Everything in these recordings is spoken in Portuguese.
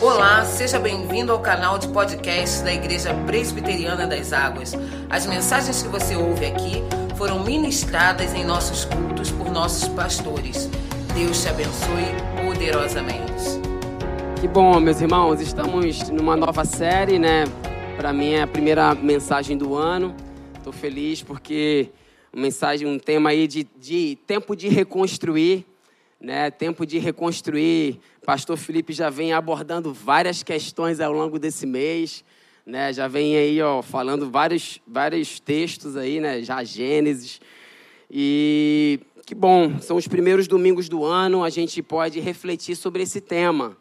Olá, seja bem-vindo ao canal de podcast da Igreja Presbiteriana das Águas. As mensagens que você ouve aqui foram ministradas em nossos cultos por nossos pastores. Deus te abençoe poderosamente. Que bom, meus irmãos, estamos numa nova série, né? Para mim é a primeira mensagem do ano. Estou feliz porque uma mensagem, um tema aí de, de tempo de reconstruir, né? Tempo de reconstruir. Pastor Felipe já vem abordando várias questões ao longo desse mês, né? Já vem aí, ó, falando vários, vários textos aí, né? Já Gênesis. E que bom, são os primeiros domingos do ano, a gente pode refletir sobre esse tema.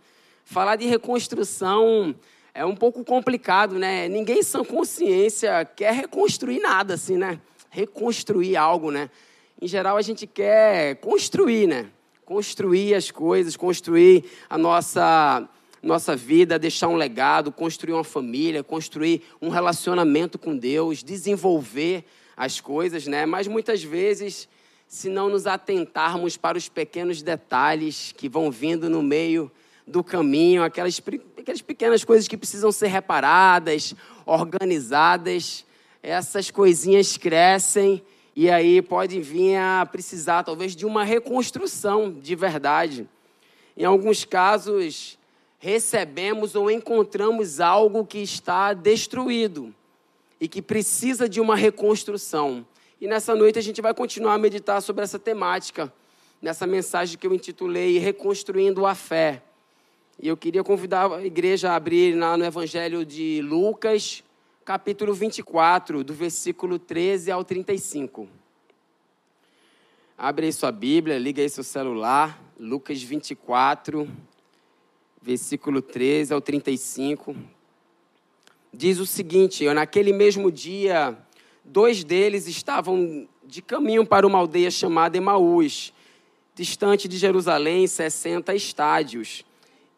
Falar de reconstrução é um pouco complicado, né? Ninguém sem consciência quer reconstruir nada, assim, né? Reconstruir algo, né? Em geral, a gente quer construir, né? Construir as coisas, construir a nossa nossa vida, deixar um legado, construir uma família, construir um relacionamento com Deus, desenvolver as coisas, né? Mas muitas vezes, se não nos atentarmos para os pequenos detalhes que vão vindo no meio do caminho, aquelas, aquelas pequenas coisas que precisam ser reparadas, organizadas. Essas coisinhas crescem e aí pode vir a precisar, talvez, de uma reconstrução de verdade. Em alguns casos, recebemos ou encontramos algo que está destruído e que precisa de uma reconstrução. E nessa noite a gente vai continuar a meditar sobre essa temática, nessa mensagem que eu intitulei Reconstruindo a Fé. E eu queria convidar a igreja a abrir lá no Evangelho de Lucas, capítulo 24, do versículo 13 ao 35. Abre aí sua Bíblia, liga aí seu celular, Lucas 24, versículo 13 ao 35. Diz o seguinte: naquele mesmo dia, dois deles estavam de caminho para uma aldeia chamada Emaús, distante de Jerusalém, 60 estádios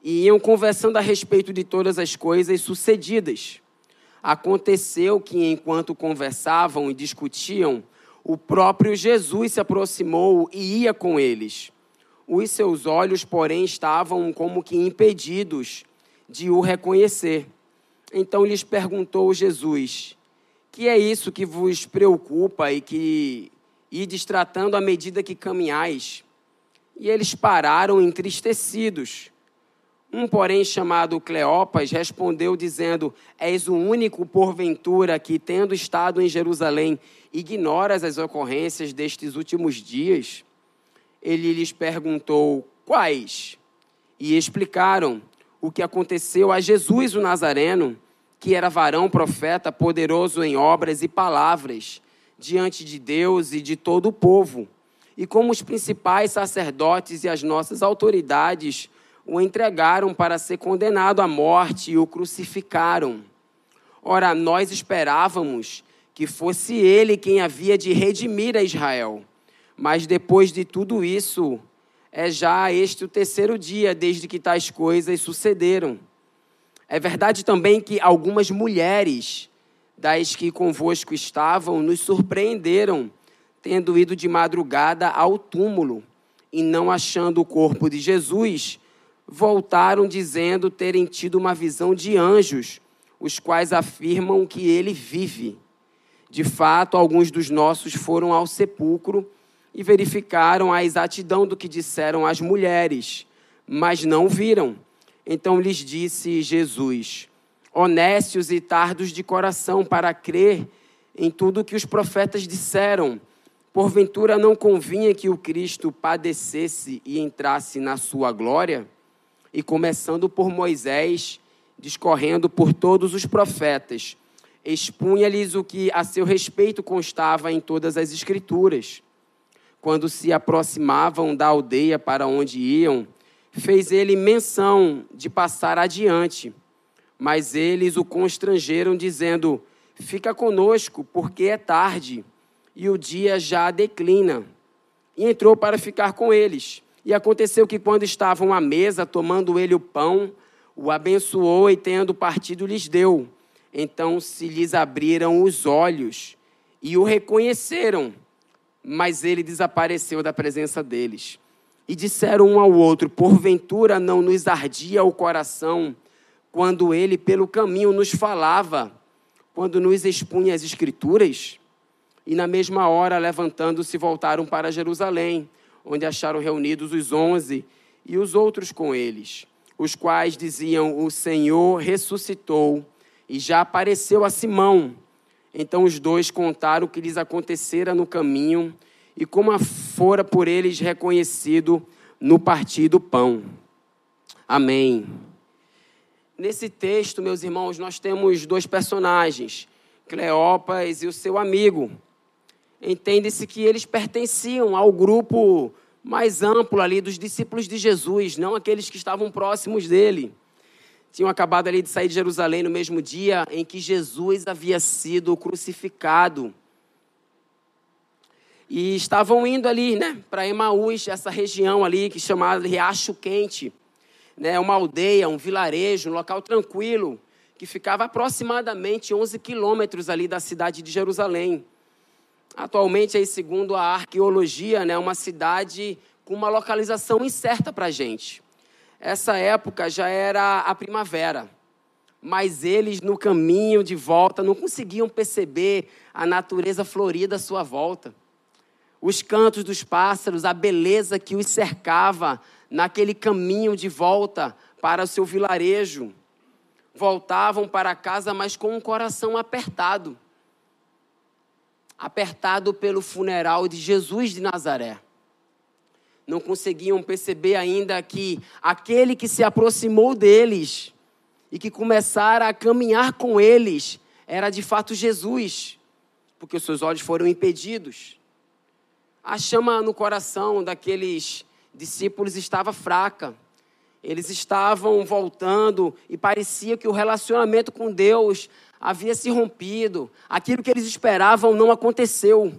e iam conversando a respeito de todas as coisas sucedidas. Aconteceu que, enquanto conversavam e discutiam, o próprio Jesus se aproximou e ia com eles. Os seus olhos, porém, estavam como que impedidos de o reconhecer. Então lhes perguntou Jesus: Que é isso que vos preocupa e que ides tratando à medida que caminhais? E eles pararam entristecidos. Um, porém, chamado Cleopas, respondeu, dizendo: És o único, porventura, que, tendo estado em Jerusalém, ignoras as ocorrências destes últimos dias? Ele lhes perguntou: Quais? E explicaram o que aconteceu a Jesus o Nazareno, que era varão profeta, poderoso em obras e palavras, diante de Deus e de todo o povo. E como os principais sacerdotes e as nossas autoridades o entregaram para ser condenado à morte e o crucificaram. Ora, nós esperávamos que fosse ele quem havia de redimir a Israel. Mas depois de tudo isso, é já este o terceiro dia desde que tais coisas sucederam. É verdade também que algumas mulheres das que convosco estavam nos surpreenderam, tendo ido de madrugada ao túmulo e não achando o corpo de Jesus, voltaram dizendo terem tido uma visão de anjos, os quais afirmam que ele vive. De fato, alguns dos nossos foram ao sepulcro e verificaram a exatidão do que disseram as mulheres, mas não viram. Então lhes disse Jesus: Honestos e tardos de coração para crer em tudo o que os profetas disseram. Porventura não convinha que o Cristo padecesse e entrasse na sua glória? E começando por Moisés, discorrendo por todos os profetas, expunha-lhes o que a seu respeito constava em todas as Escrituras. Quando se aproximavam da aldeia para onde iam, fez ele menção de passar adiante. Mas eles o constrangeram, dizendo: Fica conosco, porque é tarde e o dia já declina. E entrou para ficar com eles. E aconteceu que, quando estavam à mesa, tomando ele o pão, o abençoou e, tendo partido, lhes deu. Então se lhes abriram os olhos e o reconheceram, mas ele desapareceu da presença deles. E disseram um ao outro: Porventura não nos ardia o coração quando ele, pelo caminho, nos falava, quando nos expunha as Escrituras? E na mesma hora, levantando-se, voltaram para Jerusalém, onde acharam reunidos os onze e os outros com eles, os quais diziam: O Senhor ressuscitou e já apareceu a Simão. Então os dois contaram o que lhes acontecera no caminho e como fora por eles reconhecido no partir do pão. Amém. Nesse texto, meus irmãos, nós temos dois personagens, Cleopas e o seu amigo. Entende-se que eles pertenciam ao grupo mais amplo ali dos discípulos de Jesus, não aqueles que estavam próximos dele. Tinham acabado ali de sair de Jerusalém no mesmo dia em que Jesus havia sido crucificado. E estavam indo ali, né, para Emaús, essa região ali que chamada Riacho Quente, né, uma aldeia, um vilarejo, um local tranquilo, que ficava aproximadamente 11 quilômetros ali da cidade de Jerusalém. Atualmente, aí, segundo a arqueologia, é né, uma cidade com uma localização incerta para a gente. Essa época já era a primavera, mas eles, no caminho de volta, não conseguiam perceber a natureza florida à sua volta os cantos dos pássaros, a beleza que os cercava naquele caminho de volta para o seu vilarejo. Voltavam para casa, mas com um coração apertado apertado pelo funeral de Jesus de Nazaré. Não conseguiam perceber ainda que aquele que se aproximou deles e que começara a caminhar com eles era de fato Jesus, porque os seus olhos foram impedidos a chama no coração daqueles discípulos estava fraca. Eles estavam voltando e parecia que o relacionamento com Deus havia se rompido. Aquilo que eles esperavam não aconteceu.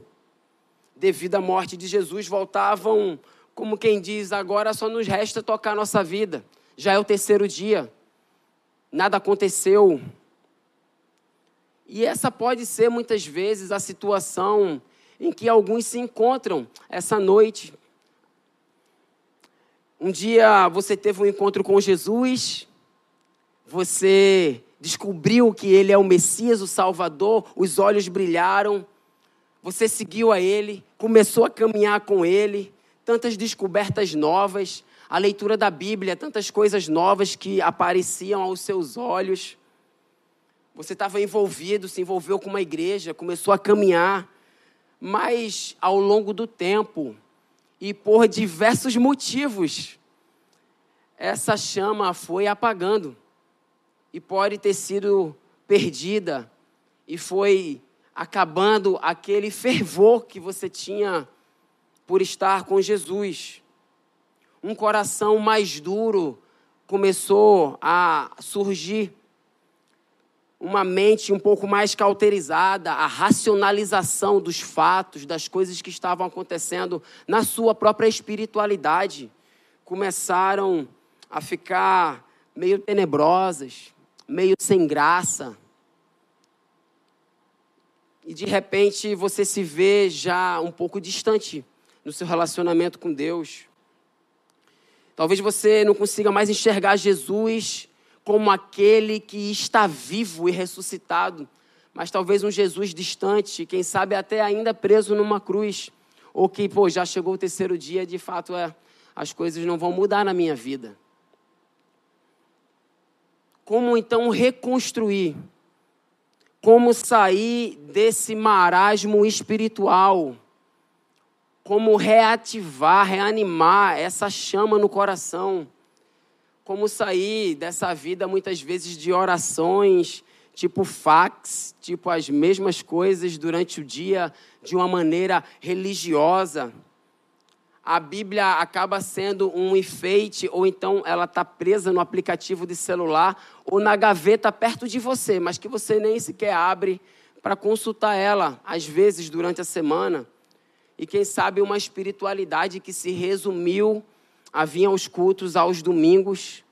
Devido à morte de Jesus, voltavam, como quem diz, agora só nos resta tocar nossa vida. Já é o terceiro dia. Nada aconteceu. E essa pode ser muitas vezes a situação em que alguns se encontram essa noite. Um dia você teve um encontro com Jesus, você descobriu que ele é o Messias, o Salvador, os olhos brilharam, você seguiu a ele, começou a caminhar com ele, tantas descobertas novas, a leitura da Bíblia, tantas coisas novas que apareciam aos seus olhos. Você estava envolvido, se envolveu com uma igreja, começou a caminhar. Mas ao longo do tempo e por diversos motivos, essa chama foi apagando. E pode ter sido perdida. E foi acabando aquele fervor que você tinha por estar com Jesus. Um coração mais duro começou a surgir uma mente um pouco mais cauterizada, a racionalização dos fatos, das coisas que estavam acontecendo na sua própria espiritualidade, começaram a ficar meio tenebrosas, meio sem graça. E de repente você se vê já um pouco distante no seu relacionamento com Deus. Talvez você não consiga mais enxergar Jesus como aquele que está vivo e ressuscitado, mas talvez um Jesus distante, quem sabe até ainda preso numa cruz, ou que, pô, já chegou o terceiro dia, de fato é, as coisas não vão mudar na minha vida. Como então reconstruir? Como sair desse marasmo espiritual? Como reativar, reanimar essa chama no coração? Como sair dessa vida muitas vezes de orações, tipo fax, tipo as mesmas coisas durante o dia de uma maneira religiosa. A Bíblia acaba sendo um enfeite, ou então ela está presa no aplicativo de celular ou na gaveta perto de você, mas que você nem sequer abre para consultar ela, às vezes durante a semana. E quem sabe uma espiritualidade que se resumiu a vir aos cultos aos domingos,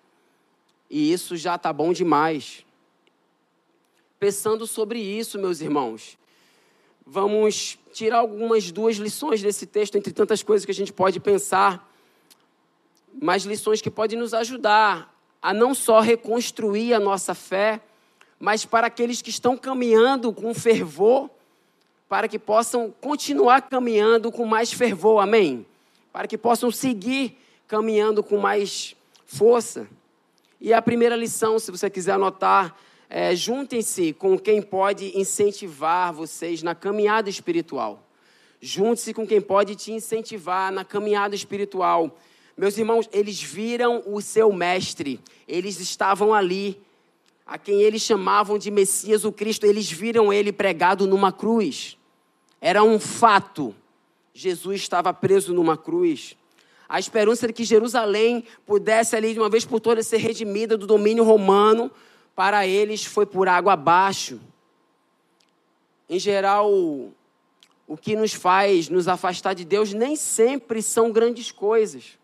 e isso já está bom demais. Pensando sobre isso, meus irmãos, vamos tirar algumas duas lições desse texto, entre tantas coisas que a gente pode pensar, mas lições que podem nos ajudar a não só reconstruir a nossa fé, mas para aqueles que estão caminhando com fervor, para que possam continuar caminhando com mais fervor, amém? Para que possam seguir caminhando com mais força. E a primeira lição, se você quiser anotar, é, juntem-se com quem pode incentivar vocês na caminhada espiritual. Junte-se com quem pode te incentivar na caminhada espiritual. Meus irmãos, eles viram o seu mestre, eles estavam ali, a quem eles chamavam de Messias, o Cristo, eles viram ele pregado numa cruz. Era um fato. Jesus estava preso numa cruz. A esperança de que Jerusalém pudesse ali de uma vez por todas ser redimida do domínio romano, para eles foi por água abaixo. Em geral, o que nos faz nos afastar de Deus nem sempre são grandes coisas,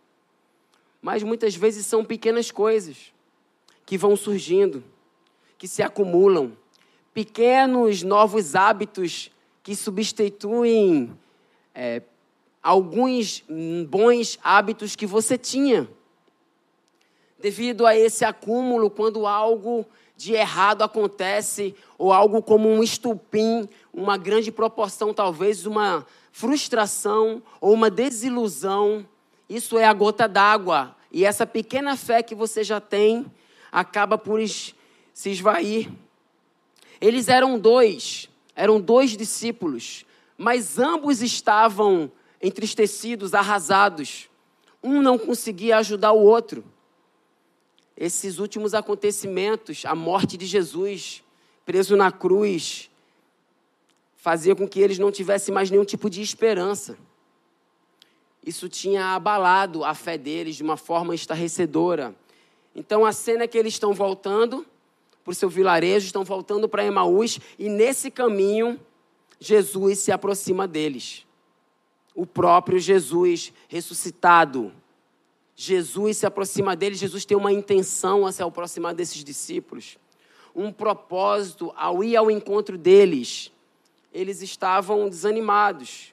mas muitas vezes são pequenas coisas que vão surgindo, que se acumulam, pequenos novos hábitos que substituem é, alguns bons hábitos que você tinha. Devido a esse acúmulo, quando algo de errado acontece, ou algo como um estupim, uma grande proporção, talvez uma frustração ou uma desilusão, isso é a gota d'água. E essa pequena fé que você já tem acaba por se esvair. Eles eram dois, eram dois discípulos, mas ambos estavam entristecidos, arrasados. Um não conseguia ajudar o outro esses últimos acontecimentos, a morte de Jesus, preso na cruz, fazia com que eles não tivessem mais nenhum tipo de esperança. Isso tinha abalado a fé deles de uma forma estarrecedora. Então a cena é que eles estão voltando para o seu vilarejo, estão voltando para Emaús, e nesse caminho, Jesus se aproxima deles. O próprio Jesus ressuscitado Jesus se aproxima deles, Jesus tem uma intenção a se aproximar desses discípulos, um propósito ao ir ao encontro deles. Eles estavam desanimados.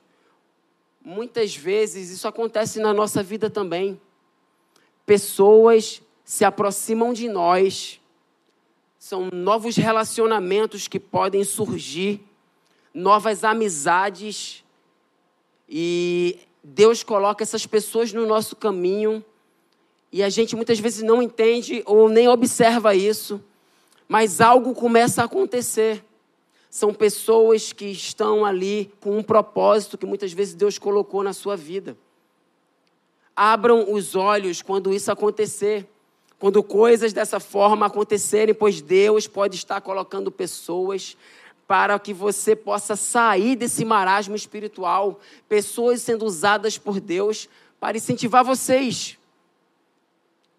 Muitas vezes isso acontece na nossa vida também. Pessoas se aproximam de nós, são novos relacionamentos que podem surgir, novas amizades, e Deus coloca essas pessoas no nosso caminho e a gente muitas vezes não entende ou nem observa isso, mas algo começa a acontecer. São pessoas que estão ali com um propósito que muitas vezes Deus colocou na sua vida. Abram os olhos quando isso acontecer, quando coisas dessa forma acontecerem, pois Deus pode estar colocando pessoas para que você possa sair desse marasmo espiritual, pessoas sendo usadas por Deus para incentivar vocês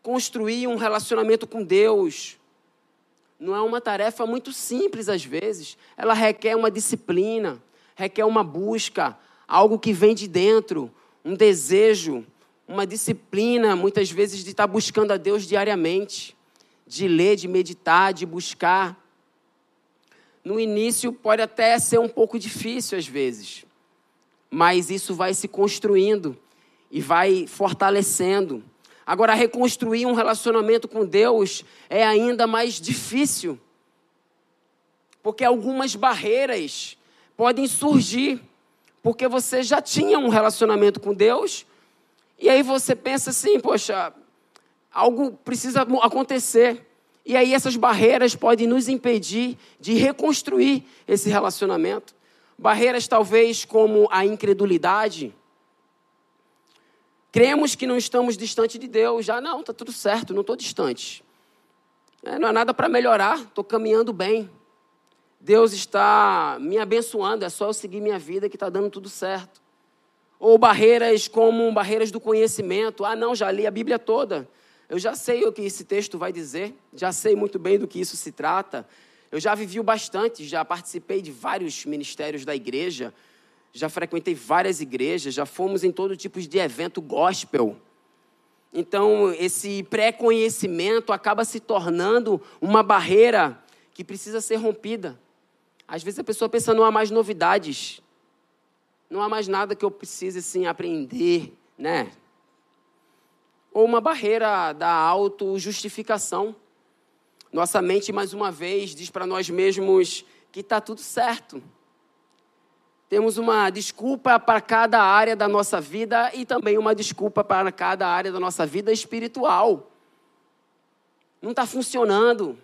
construir um relacionamento com Deus não é uma tarefa muito simples às vezes. Ela requer uma disciplina, requer uma busca, algo que vem de dentro, um desejo, uma disciplina, muitas vezes, de estar buscando a Deus diariamente, de ler, de meditar, de buscar. No início pode até ser um pouco difícil às vezes, mas isso vai se construindo e vai fortalecendo. Agora, reconstruir um relacionamento com Deus é ainda mais difícil, porque algumas barreiras podem surgir, porque você já tinha um relacionamento com Deus, e aí você pensa assim: poxa, algo precisa acontecer. E aí essas barreiras podem nos impedir de reconstruir esse relacionamento. Barreiras talvez como a incredulidade, Cremos que não estamos distante de Deus. Já não, está tudo certo, não estou distante. É, não há nada para melhorar, estou caminhando bem. Deus está me abençoando, é só eu seguir minha vida que está dando tudo certo. Ou barreiras como barreiras do conhecimento. Ah, não, já li a Bíblia toda. Eu já sei o que esse texto vai dizer, já sei muito bem do que isso se trata. Eu já vivi bastante, já participei de vários ministérios da igreja já frequentei várias igrejas, já fomos em todo tipo de evento gospel. Então, esse pré-conhecimento acaba se tornando uma barreira que precisa ser rompida. Às vezes a pessoa pensa, não há mais novidades, não há mais nada que eu precise assim, aprender, né? Ou uma barreira da autojustificação. Nossa mente, mais uma vez, diz para nós mesmos que está tudo certo. Temos uma desculpa para cada área da nossa vida e também uma desculpa para cada área da nossa vida espiritual. Não está funcionando.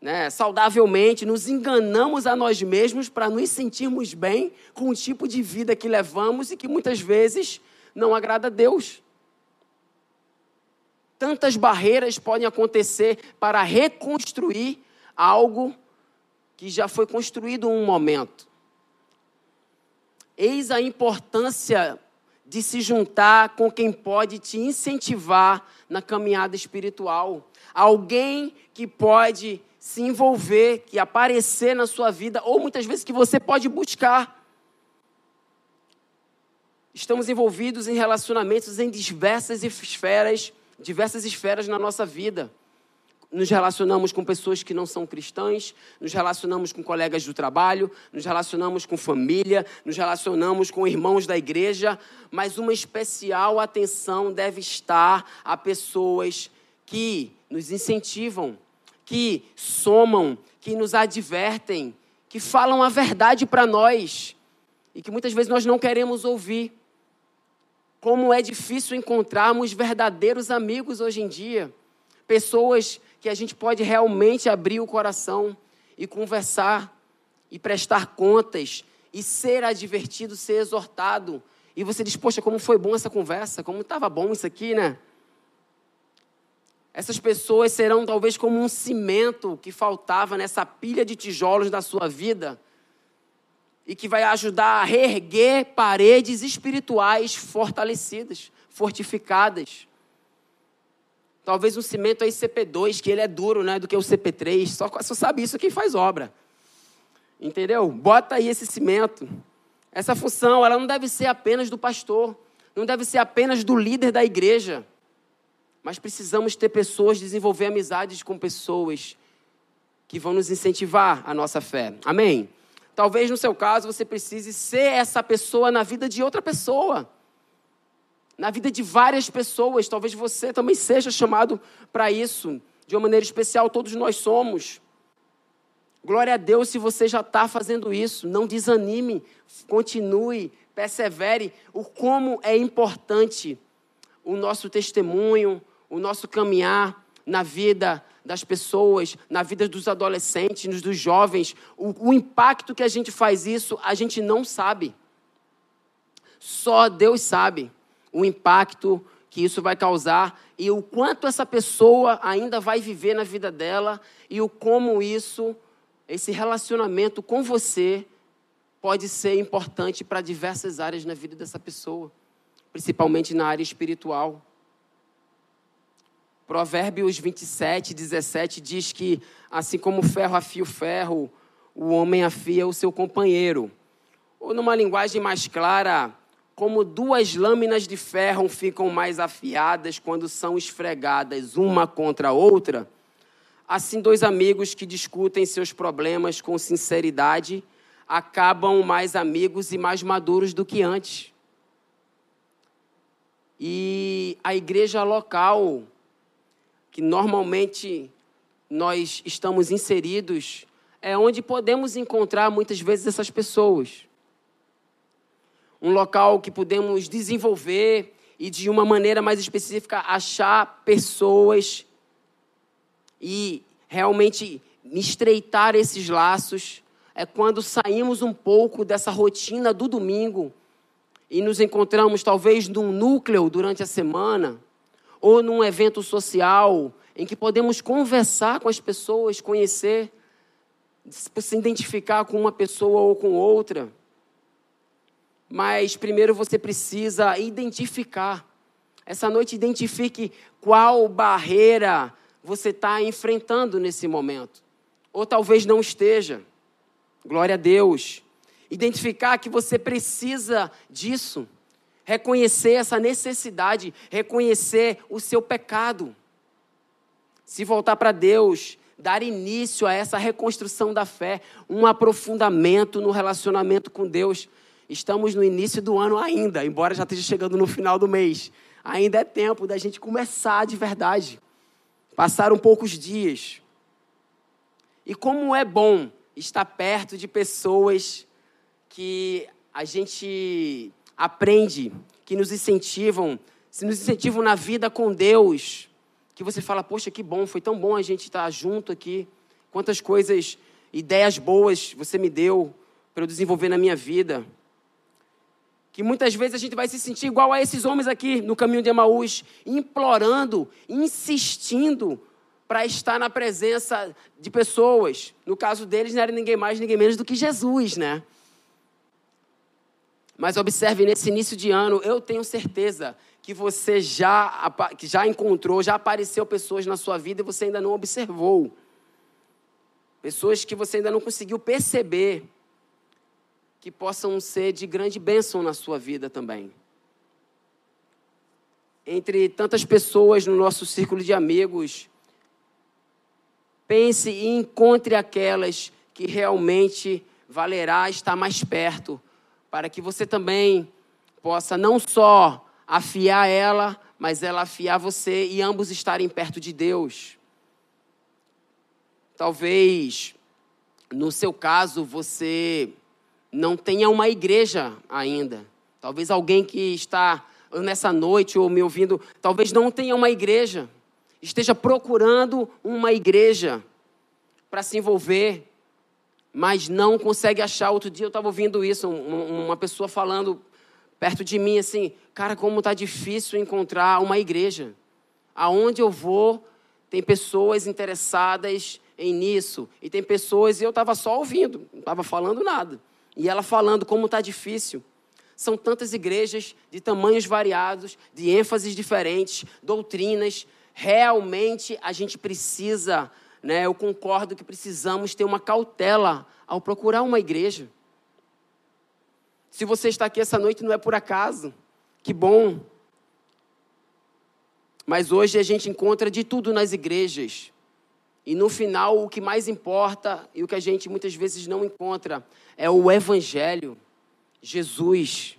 Né? Saudavelmente, nos enganamos a nós mesmos para nos sentirmos bem com o tipo de vida que levamos e que muitas vezes não agrada a Deus. Tantas barreiras podem acontecer para reconstruir algo que já foi construído um momento. Eis a importância de se juntar com quem pode te incentivar na caminhada espiritual. Alguém que pode se envolver, que aparecer na sua vida, ou muitas vezes que você pode buscar. Estamos envolvidos em relacionamentos em diversas esferas, diversas esferas na nossa vida nos relacionamos com pessoas que não são cristãs, nos relacionamos com colegas do trabalho, nos relacionamos com família, nos relacionamos com irmãos da igreja, mas uma especial atenção deve estar a pessoas que nos incentivam, que somam, que nos advertem, que falam a verdade para nós e que muitas vezes nós não queremos ouvir. Como é difícil encontrarmos verdadeiros amigos hoje em dia, pessoas que a gente pode realmente abrir o coração e conversar e prestar contas e ser advertido, ser exortado. E você diz, poxa, como foi bom essa conversa, como estava bom isso aqui, né? Essas pessoas serão talvez como um cimento que faltava nessa pilha de tijolos da sua vida e que vai ajudar a reerguer paredes espirituais fortalecidas, fortificadas. Talvez um cimento aí CP2, que ele é duro, né, do que o CP3. Só, só sabe isso quem faz obra. Entendeu? Bota aí esse cimento. Essa função, ela não deve ser apenas do pastor, não deve ser apenas do líder da igreja. Mas precisamos ter pessoas, desenvolver amizades com pessoas que vão nos incentivar a nossa fé. Amém? Talvez no seu caso você precise ser essa pessoa na vida de outra pessoa na vida de várias pessoas. Talvez você também seja chamado para isso, de uma maneira especial, todos nós somos. Glória a Deus se você já está fazendo isso. Não desanime, continue, persevere. O como é importante o nosso testemunho, o nosso caminhar na vida das pessoas, na vida dos adolescentes, dos jovens. O, o impacto que a gente faz isso, a gente não sabe. Só Deus sabe o impacto que isso vai causar e o quanto essa pessoa ainda vai viver na vida dela e o como isso, esse relacionamento com você, pode ser importante para diversas áreas na vida dessa pessoa, principalmente na área espiritual. Provérbios 27, 17 diz que, assim como o ferro afia o ferro, o homem afia o seu companheiro. Ou, numa linguagem mais clara, como duas lâminas de ferro ficam mais afiadas quando são esfregadas uma contra a outra, assim dois amigos que discutem seus problemas com sinceridade acabam mais amigos e mais maduros do que antes. E a igreja local, que normalmente nós estamos inseridos, é onde podemos encontrar muitas vezes essas pessoas um local que podemos desenvolver e, de uma maneira mais específica, achar pessoas e realmente estreitar esses laços. É quando saímos um pouco dessa rotina do domingo e nos encontramos talvez num núcleo durante a semana ou num evento social em que podemos conversar com as pessoas, conhecer, se identificar com uma pessoa ou com outra. Mas primeiro você precisa identificar. Essa noite, identifique qual barreira você está enfrentando nesse momento. Ou talvez não esteja. Glória a Deus. Identificar que você precisa disso. Reconhecer essa necessidade. Reconhecer o seu pecado. Se voltar para Deus, dar início a essa reconstrução da fé, um aprofundamento no relacionamento com Deus. Estamos no início do ano ainda, embora já esteja chegando no final do mês. ainda é tempo da gente começar de verdade. Passaram poucos dias. E como é bom estar perto de pessoas que a gente aprende, que nos incentivam, se nos incentivam na vida com Deus, que você fala, poxa, que bom, foi tão bom a gente estar junto aqui. Quantas coisas, ideias boas você me deu para eu desenvolver na minha vida. Que muitas vezes a gente vai se sentir igual a esses homens aqui no caminho de Emaús, implorando, insistindo para estar na presença de pessoas. No caso deles, não era ninguém mais, ninguém menos do que Jesus, né? Mas observe, nesse início de ano, eu tenho certeza que você já, que já encontrou, já apareceu pessoas na sua vida e você ainda não observou. Pessoas que você ainda não conseguiu perceber que possam ser de grande bênção na sua vida também. Entre tantas pessoas no nosso círculo de amigos, pense e encontre aquelas que realmente valerá estar mais perto, para que você também possa não só afiar ela, mas ela afiar você e ambos estarem perto de Deus. Talvez, no seu caso, você não tenha uma igreja ainda. Talvez alguém que está nessa noite ou me ouvindo, talvez não tenha uma igreja, esteja procurando uma igreja para se envolver, mas não consegue achar. Outro dia eu estava ouvindo isso, uma pessoa falando perto de mim assim, cara, como está difícil encontrar uma igreja. Aonde eu vou, tem pessoas interessadas em nisso, e tem pessoas, e eu estava só ouvindo, não estava falando nada. E ela falando como está difícil. São tantas igrejas de tamanhos variados, de ênfases diferentes, doutrinas. Realmente a gente precisa, né, eu concordo que precisamos ter uma cautela ao procurar uma igreja. Se você está aqui essa noite, não é por acaso. Que bom. Mas hoje a gente encontra de tudo nas igrejas. E no final, o que mais importa e o que a gente muitas vezes não encontra é o Evangelho, Jesus.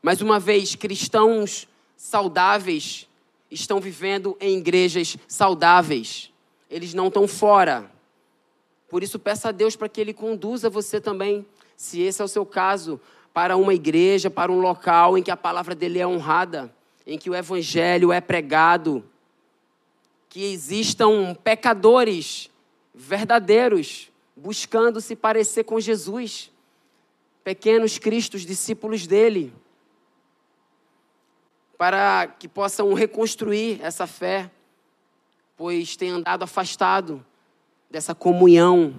Mais uma vez, cristãos saudáveis estão vivendo em igrejas saudáveis. Eles não estão fora. Por isso, peça a Deus para que Ele conduza você também, se esse é o seu caso, para uma igreja, para um local em que a palavra dele é honrada, em que o Evangelho é pregado que existam pecadores verdadeiros buscando se parecer com Jesus, pequenos cristos, discípulos dele, para que possam reconstruir essa fé, pois tem andado afastado dessa comunhão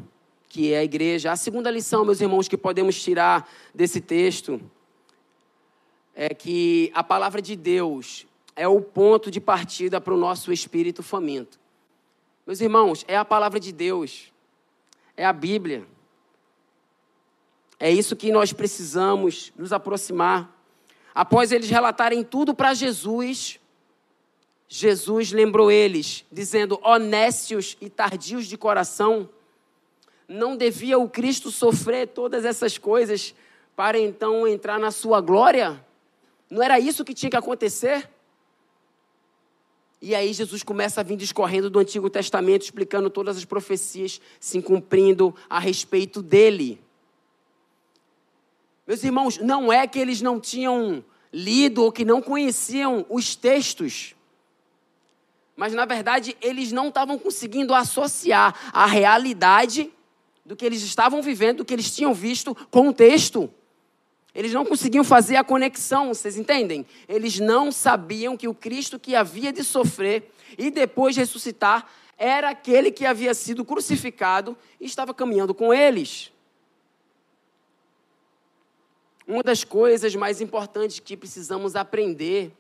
que é a igreja. A segunda lição, meus irmãos, que podemos tirar desse texto é que a palavra de Deus é o ponto de partida para o nosso espírito faminto. Meus irmãos, é a palavra de Deus, é a Bíblia. É isso que nós precisamos nos aproximar. Após eles relatarem tudo para Jesus, Jesus lembrou eles, dizendo: honestos e tardios de coração, não devia o Cristo sofrer todas essas coisas para então entrar na sua glória? Não era isso que tinha que acontecer? E aí Jesus começa a vir discorrendo do Antigo Testamento, explicando todas as profecias se cumprindo a respeito dele. Meus irmãos, não é que eles não tinham lido ou que não conheciam os textos, mas na verdade eles não estavam conseguindo associar a realidade do que eles estavam vivendo, do que eles tinham visto com o texto. Eles não conseguiam fazer a conexão, vocês entendem? Eles não sabiam que o Cristo que havia de sofrer e depois ressuscitar era aquele que havia sido crucificado e estava caminhando com eles. Uma das coisas mais importantes que precisamos aprender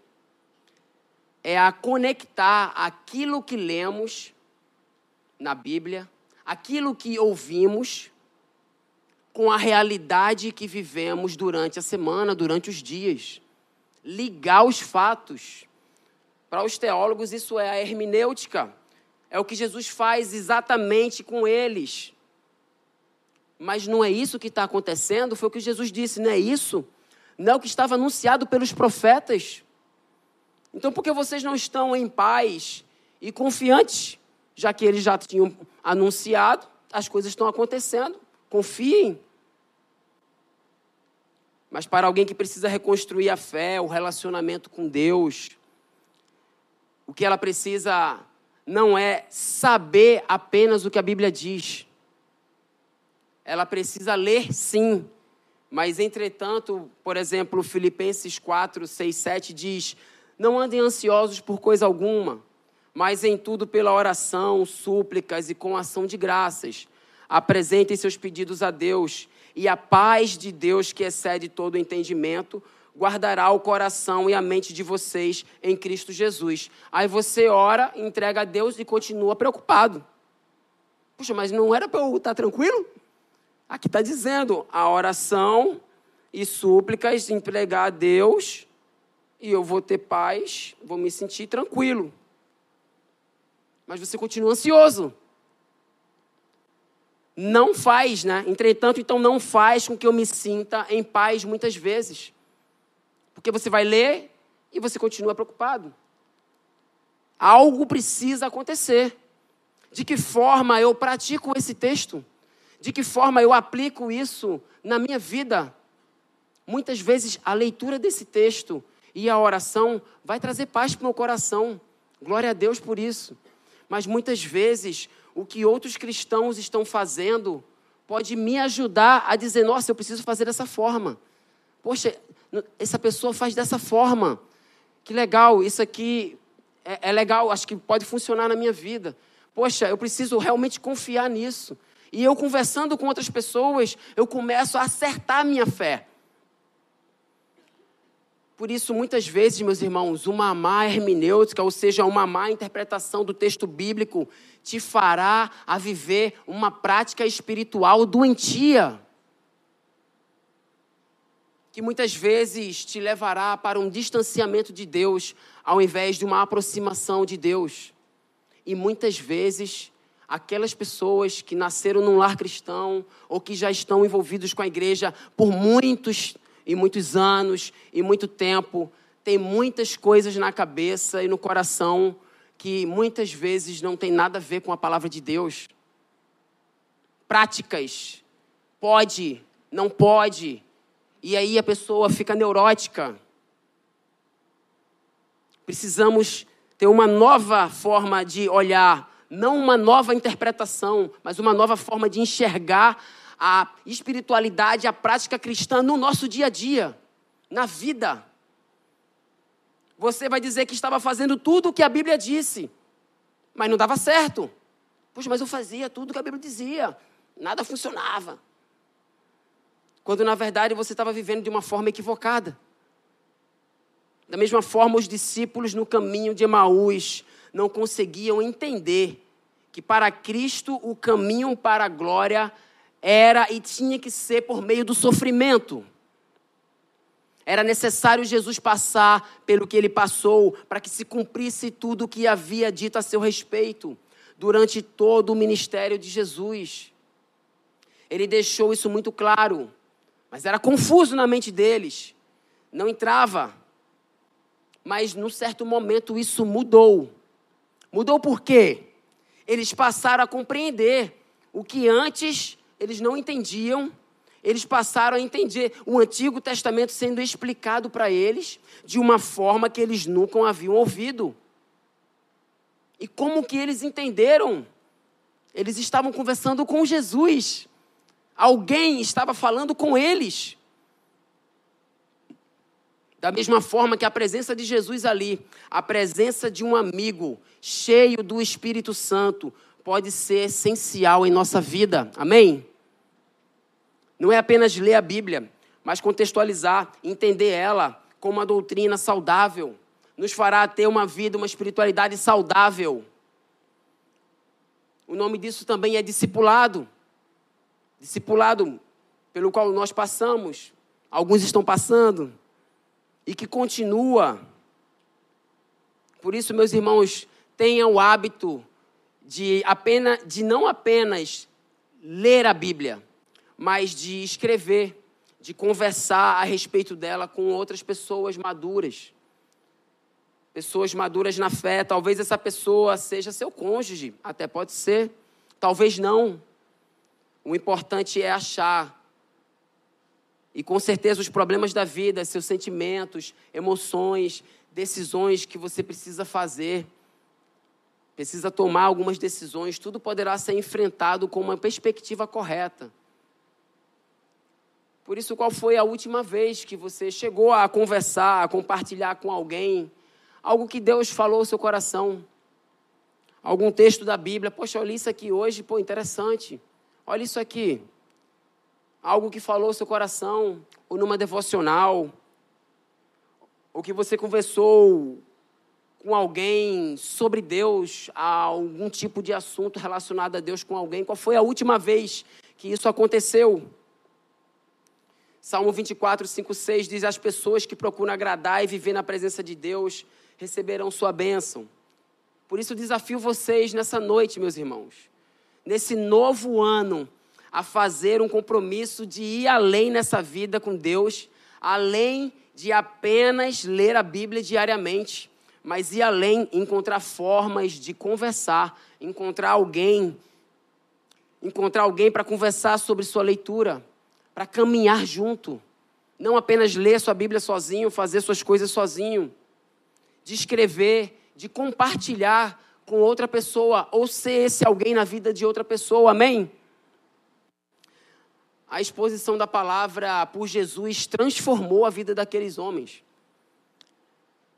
é a conectar aquilo que lemos na Bíblia, aquilo que ouvimos, com a realidade que vivemos durante a semana, durante os dias. Ligar os fatos. Para os teólogos, isso é a hermenêutica. É o que Jesus faz exatamente com eles. Mas não é isso que está acontecendo, foi o que Jesus disse, não é isso? Não é o que estava anunciado pelos profetas. Então, por que vocês não estão em paz e confiantes, já que eles já tinham anunciado, as coisas estão acontecendo? Confiem. Mas para alguém que precisa reconstruir a fé, o relacionamento com Deus, o que ela precisa não é saber apenas o que a Bíblia diz. Ela precisa ler sim, mas entretanto, por exemplo, Filipenses 4, 6, 7 diz: Não andem ansiosos por coisa alguma, mas em tudo pela oração, súplicas e com ação de graças. Apresentem seus pedidos a Deus, e a paz de Deus, que excede todo entendimento, guardará o coração e a mente de vocês em Cristo Jesus. Aí você ora, entrega a Deus e continua preocupado. Puxa, mas não era para eu estar tranquilo? Aqui está dizendo a oração e súplicas entregar a Deus e eu vou ter paz, vou me sentir tranquilo. Mas você continua ansioso. Não faz, né? Entretanto, então não faz com que eu me sinta em paz muitas vezes. Porque você vai ler e você continua preocupado. Algo precisa acontecer. De que forma eu pratico esse texto? De que forma eu aplico isso na minha vida? Muitas vezes a leitura desse texto e a oração vai trazer paz para o meu coração. Glória a Deus por isso. Mas muitas vezes o que outros cristãos estão fazendo pode me ajudar a dizer: nossa, eu preciso fazer dessa forma. Poxa, essa pessoa faz dessa forma. Que legal, isso aqui é, é legal, acho que pode funcionar na minha vida. Poxa, eu preciso realmente confiar nisso. E eu conversando com outras pessoas, eu começo a acertar a minha fé. Por isso, muitas vezes, meus irmãos, uma má hermenêutica, ou seja, uma má interpretação do texto bíblico, te fará a viver uma prática espiritual doentia que muitas vezes te levará para um distanciamento de Deus ao invés de uma aproximação de Deus. E muitas vezes aquelas pessoas que nasceram num lar cristão ou que já estão envolvidos com a igreja por muitos e muitos anos e muito tempo, têm muitas coisas na cabeça e no coração que muitas vezes não tem nada a ver com a palavra de Deus. Práticas, pode, não pode, e aí a pessoa fica neurótica. Precisamos ter uma nova forma de olhar, não uma nova interpretação, mas uma nova forma de enxergar a espiritualidade, a prática cristã no nosso dia a dia, na vida. Você vai dizer que estava fazendo tudo o que a Bíblia disse, mas não dava certo. Poxa, mas eu fazia tudo o que a Bíblia dizia, nada funcionava quando na verdade você estava vivendo de uma forma equivocada. Da mesma forma, os discípulos no caminho de Emaús não conseguiam entender que para Cristo o caminho para a glória era e tinha que ser por meio do sofrimento. Era necessário Jesus passar pelo que ele passou para que se cumprisse tudo o que havia dito a seu respeito durante todo o ministério de Jesus. Ele deixou isso muito claro. Mas era confuso na mente deles. Não entrava. Mas num certo momento isso mudou. Mudou por quê? Eles passaram a compreender o que antes eles não entendiam. Eles passaram a entender o Antigo Testamento sendo explicado para eles de uma forma que eles nunca haviam ouvido. E como que eles entenderam? Eles estavam conversando com Jesus. Alguém estava falando com eles. Da mesma forma que a presença de Jesus ali, a presença de um amigo cheio do Espírito Santo, pode ser essencial em nossa vida. Amém? Não é apenas ler a Bíblia, mas contextualizar, entender ela como uma doutrina saudável, nos fará ter uma vida, uma espiritualidade saudável. O nome disso também é discipulado. Discipulado pelo qual nós passamos, alguns estão passando, e que continua. Por isso, meus irmãos, tenham o hábito de, apenas, de não apenas ler a Bíblia, mas de escrever, de conversar a respeito dela com outras pessoas maduras. pessoas maduras na fé. Talvez essa pessoa seja seu cônjuge, até pode ser. Talvez não. O importante é achar. E com certeza os problemas da vida, seus sentimentos, emoções, decisões que você precisa fazer, precisa tomar algumas decisões, tudo poderá ser enfrentado com uma perspectiva correta. Por isso, qual foi a última vez que você chegou a conversar, a compartilhar com alguém algo que Deus falou ao seu coração? Algum texto da Bíblia? Poxa, li isso aqui hoje, pô, interessante. Olha isso aqui. Algo que falou ao seu coração, ou numa devocional, ou que você conversou com alguém sobre Deus, algum tipo de assunto relacionado a Deus com alguém. Qual foi a última vez que isso aconteceu? Salmo 24, 5, 6 diz: As pessoas que procuram agradar e viver na presença de Deus receberão sua bênção. Por isso, desafio vocês nessa noite, meus irmãos, nesse novo ano, a fazer um compromisso de ir além nessa vida com Deus, além de apenas ler a Bíblia diariamente mas ir além, encontrar formas de conversar, encontrar alguém, encontrar alguém para conversar sobre sua leitura, para caminhar junto. Não apenas ler sua Bíblia sozinho, fazer suas coisas sozinho, de escrever, de compartilhar com outra pessoa, ou ser esse alguém na vida de outra pessoa, amém? A exposição da palavra por Jesus transformou a vida daqueles homens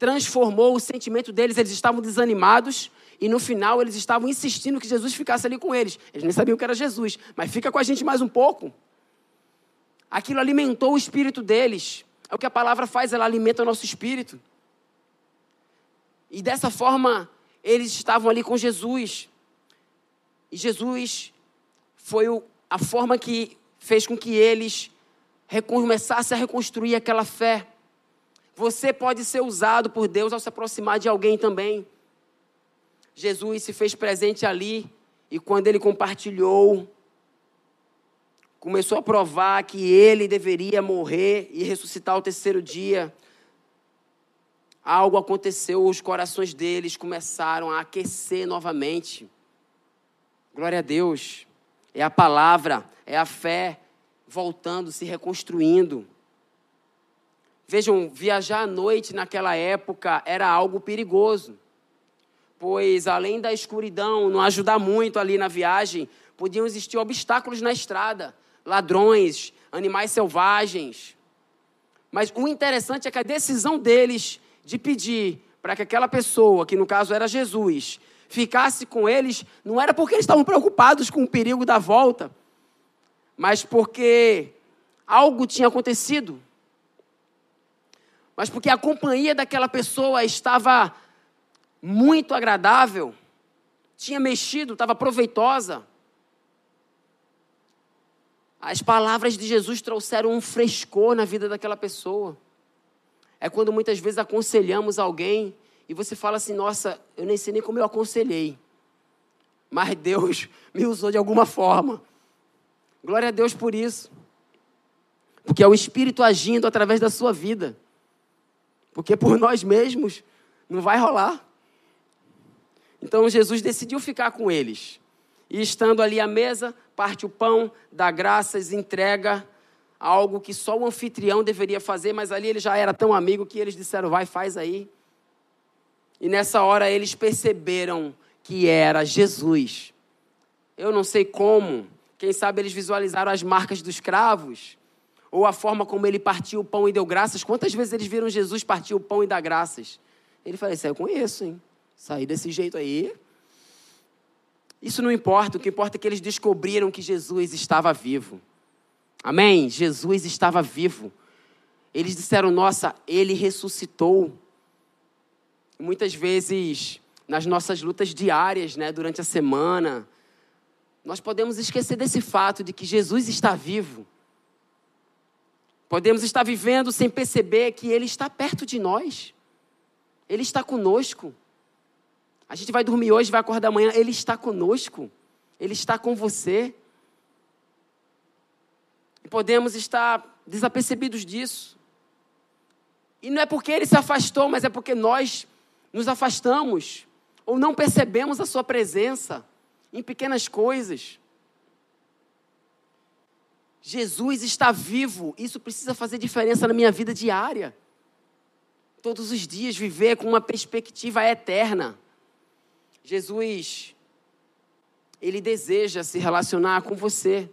transformou o sentimento deles. Eles estavam desanimados e no final eles estavam insistindo que Jesus ficasse ali com eles. Eles nem sabiam que era Jesus, mas fica com a gente mais um pouco. Aquilo alimentou o espírito deles. É o que a palavra faz, ela alimenta o nosso espírito. E dessa forma, eles estavam ali com Jesus. E Jesus foi a forma que fez com que eles começassem a reconstruir aquela fé. Você pode ser usado por Deus ao se aproximar de alguém também. Jesus se fez presente ali e quando ele compartilhou, começou a provar que ele deveria morrer e ressuscitar ao terceiro dia. Algo aconteceu, os corações deles começaram a aquecer novamente. Glória a Deus. É a palavra, é a fé voltando, se reconstruindo. Vejam, viajar à noite naquela época era algo perigoso, pois além da escuridão não ajudar muito ali na viagem, podiam existir obstáculos na estrada, ladrões, animais selvagens. Mas o interessante é que a decisão deles de pedir para que aquela pessoa, que no caso era Jesus, ficasse com eles, não era porque eles estavam preocupados com o perigo da volta, mas porque algo tinha acontecido mas porque a companhia daquela pessoa estava muito agradável, tinha mexido, estava proveitosa. As palavras de Jesus trouxeram um frescor na vida daquela pessoa. É quando muitas vezes aconselhamos alguém e você fala assim: Nossa, eu nem sei nem como eu aconselhei, mas Deus me usou de alguma forma. Glória a Deus por isso, porque é o Espírito agindo através da sua vida. Porque por nós mesmos não vai rolar. Então Jesus decidiu ficar com eles. E estando ali à mesa, parte o pão, dá graças, entrega algo que só o anfitrião deveria fazer, mas ali ele já era tão amigo que eles disseram: vai, faz aí. E nessa hora eles perceberam que era Jesus. Eu não sei como, quem sabe eles visualizaram as marcas dos cravos, ou a forma como ele partiu o pão e deu graças. Quantas vezes eles viram Jesus partir o pão e dar graças? Ele falou: Isso aí eu conheço, hein? Sair desse jeito aí. Isso não importa, o que importa é que eles descobriram que Jesus estava vivo. Amém? Jesus estava vivo. Eles disseram: Nossa, ele ressuscitou. Muitas vezes, nas nossas lutas diárias, né, durante a semana, nós podemos esquecer desse fato de que Jesus está vivo. Podemos estar vivendo sem perceber que Ele está perto de nós. Ele está conosco. A gente vai dormir hoje, vai acordar amanhã, Ele está conosco. Ele está com você. E podemos estar desapercebidos disso. E não é porque Ele se afastou, mas é porque nós nos afastamos ou não percebemos a Sua presença em pequenas coisas. Jesus está vivo, isso precisa fazer diferença na minha vida diária. Todos os dias viver com uma perspectiva eterna. Jesus, Ele deseja se relacionar com você.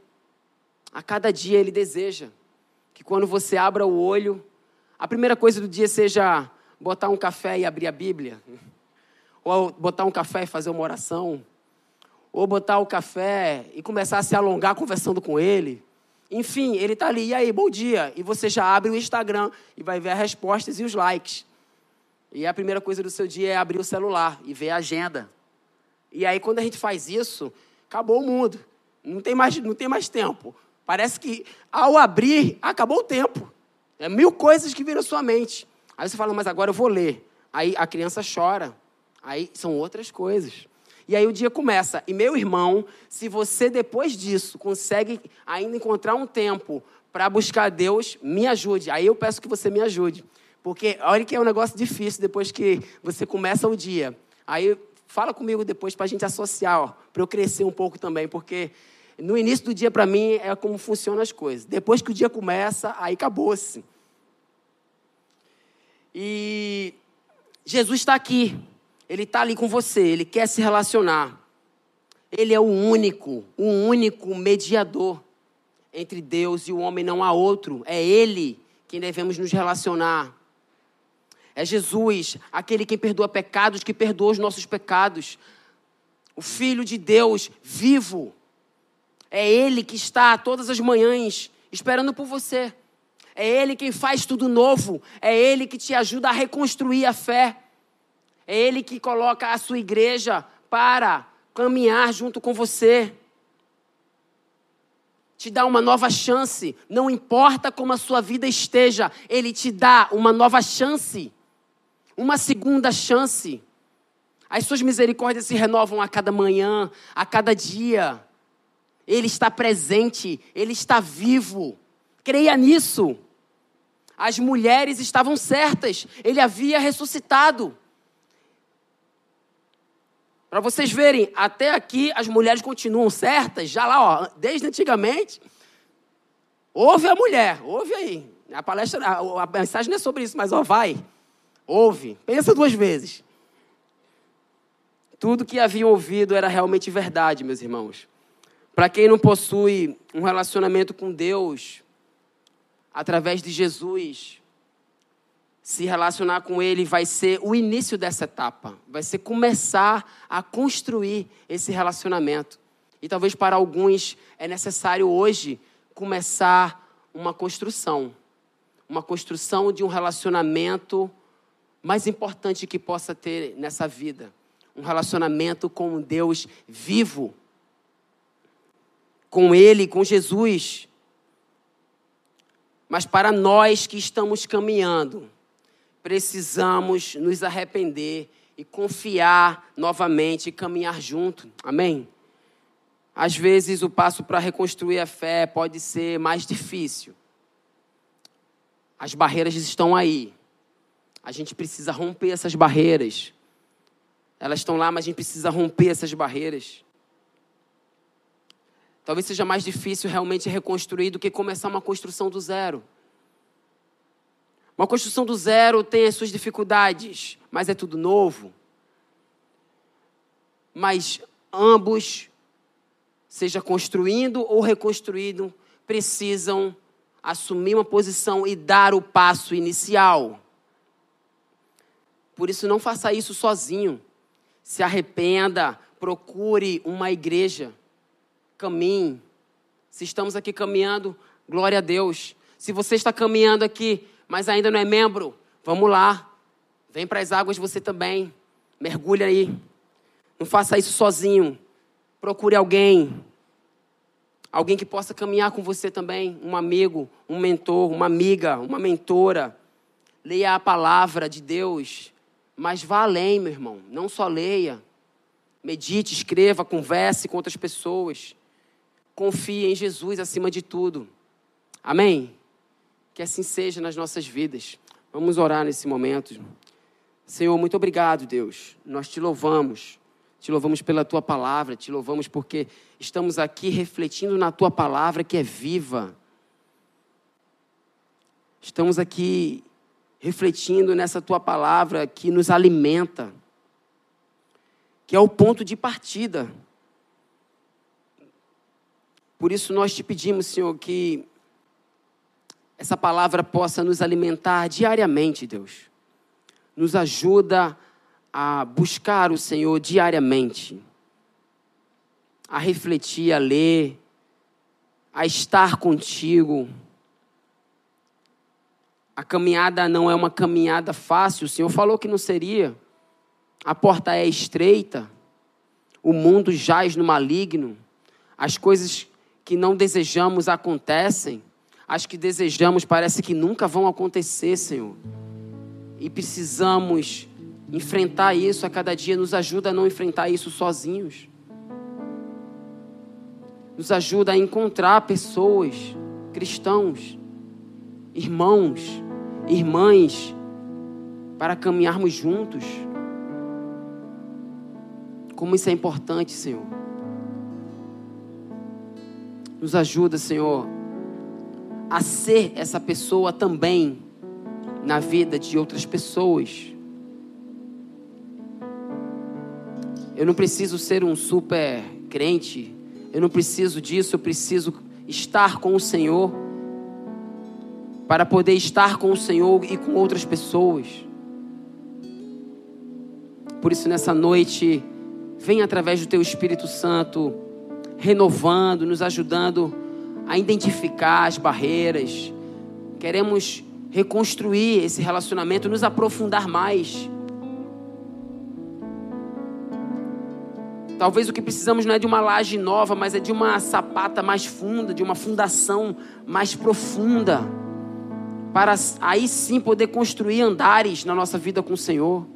A cada dia Ele deseja que quando você abra o olho, a primeira coisa do dia seja botar um café e abrir a Bíblia, ou botar um café e fazer uma oração, ou botar o café e começar a se alongar conversando com Ele. Enfim, Ele está ali, e aí, bom dia. E você já abre o Instagram e vai ver as respostas e os likes. E a primeira coisa do seu dia é abrir o celular e ver a agenda. E aí, quando a gente faz isso, acabou o mundo. Não tem mais, não tem mais tempo. Parece que ao abrir, acabou o tempo. É mil coisas que viram sua mente. Aí você fala, mas agora eu vou ler. Aí a criança chora. Aí são outras coisas. E aí o dia começa. E meu irmão, se você depois disso consegue ainda encontrar um tempo para buscar Deus, me ajude. Aí eu peço que você me ajude. Porque olha que é um negócio difícil depois que você começa o dia. Aí Fala comigo depois para a gente associar, para eu crescer um pouco também, porque no início do dia, para mim, é como funcionam as coisas. Depois que o dia começa, aí acabou-se. E Jesus está aqui. Ele está ali com você. Ele quer se relacionar. Ele é o único, o único mediador entre Deus e o homem. Não há outro. É Ele quem devemos nos relacionar. É Jesus, aquele que perdoa pecados, que perdoa os nossos pecados. O Filho de Deus vivo. É Ele que está todas as manhãs esperando por você. É Ele quem faz tudo novo. É Ele que te ajuda a reconstruir a fé. É Ele que coloca a sua igreja para caminhar junto com você. Te dá uma nova chance. Não importa como a sua vida esteja, Ele te dá uma nova chance uma segunda chance. As suas misericórdias se renovam a cada manhã, a cada dia. Ele está presente, ele está vivo. Creia nisso. As mulheres estavam certas, ele havia ressuscitado. Para vocês verem, até aqui as mulheres continuam certas, já lá, ó, desde antigamente. Ouve a mulher, ouve aí. A palestra, a, a mensagem não é sobre isso, mas ó, vai. Ouve, pensa duas vezes. Tudo que haviam ouvido era realmente verdade, meus irmãos. Para quem não possui um relacionamento com Deus, através de Jesus, se relacionar com Ele vai ser o início dessa etapa, vai ser começar a construir esse relacionamento. E talvez para alguns é necessário hoje começar uma construção uma construção de um relacionamento mais importante que possa ter nessa vida. Um relacionamento com um Deus vivo. Com Ele, com Jesus. Mas para nós que estamos caminhando, precisamos nos arrepender e confiar novamente e caminhar junto. Amém? Às vezes o passo para reconstruir a fé pode ser mais difícil. As barreiras estão aí. A gente precisa romper essas barreiras. Elas estão lá, mas a gente precisa romper essas barreiras. Talvez seja mais difícil realmente reconstruir do que começar uma construção do zero. Uma construção do zero tem as suas dificuldades, mas é tudo novo. Mas ambos, seja construindo ou reconstruindo, precisam assumir uma posição e dar o passo inicial. Por isso, não faça isso sozinho. Se arrependa, procure uma igreja, caminhe. Se estamos aqui caminhando, glória a Deus. Se você está caminhando aqui, mas ainda não é membro, vamos lá. Vem para as águas você também. Mergulha aí. Não faça isso sozinho. Procure alguém. Alguém que possa caminhar com você também. Um amigo, um mentor, uma amiga, uma mentora. Leia a palavra de Deus. Mas vá além, meu irmão. Não só leia. Medite, escreva, converse com outras pessoas. Confie em Jesus acima de tudo. Amém? Que assim seja nas nossas vidas. Vamos orar nesse momento. Senhor, muito obrigado, Deus. Nós te louvamos. Te louvamos pela tua palavra, te louvamos porque estamos aqui refletindo na tua palavra que é viva. Estamos aqui refletindo nessa tua palavra que nos alimenta, que é o ponto de partida. Por isso nós te pedimos, Senhor, que essa palavra possa nos alimentar diariamente, Deus. Nos ajuda a buscar o Senhor diariamente, a refletir, a ler, a estar contigo. A caminhada não é uma caminhada fácil, o Senhor falou que não seria. A porta é estreita, o mundo jaz no maligno, as coisas que não desejamos acontecem, as que desejamos parece que nunca vão acontecer, Senhor. E precisamos enfrentar isso a cada dia, nos ajuda a não enfrentar isso sozinhos. Nos ajuda a encontrar pessoas, cristãos, irmãos, irmãs, para caminharmos juntos. Como isso é importante, Senhor. Nos ajuda, Senhor, a ser essa pessoa também na vida de outras pessoas. Eu não preciso ser um super crente. Eu não preciso disso. Eu preciso estar com o Senhor. Para poder estar com o Senhor e com outras pessoas. Por isso, nessa noite, vem através do Teu Espírito Santo, renovando, nos ajudando a identificar as barreiras. Queremos reconstruir esse relacionamento, nos aprofundar mais Talvez o que precisamos não é de uma laje nova, mas é de uma sapata mais funda, de uma fundação mais profunda, para aí sim poder construir andares na nossa vida com o Senhor.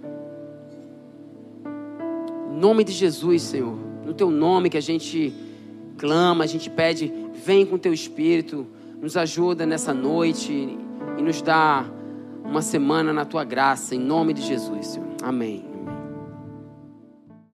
Em nome de Jesus, Senhor, no teu nome que a gente clama, a gente pede, vem com teu espírito, nos ajuda nessa noite e nos dá uma semana na tua graça, em nome de Jesus, Senhor. Amém.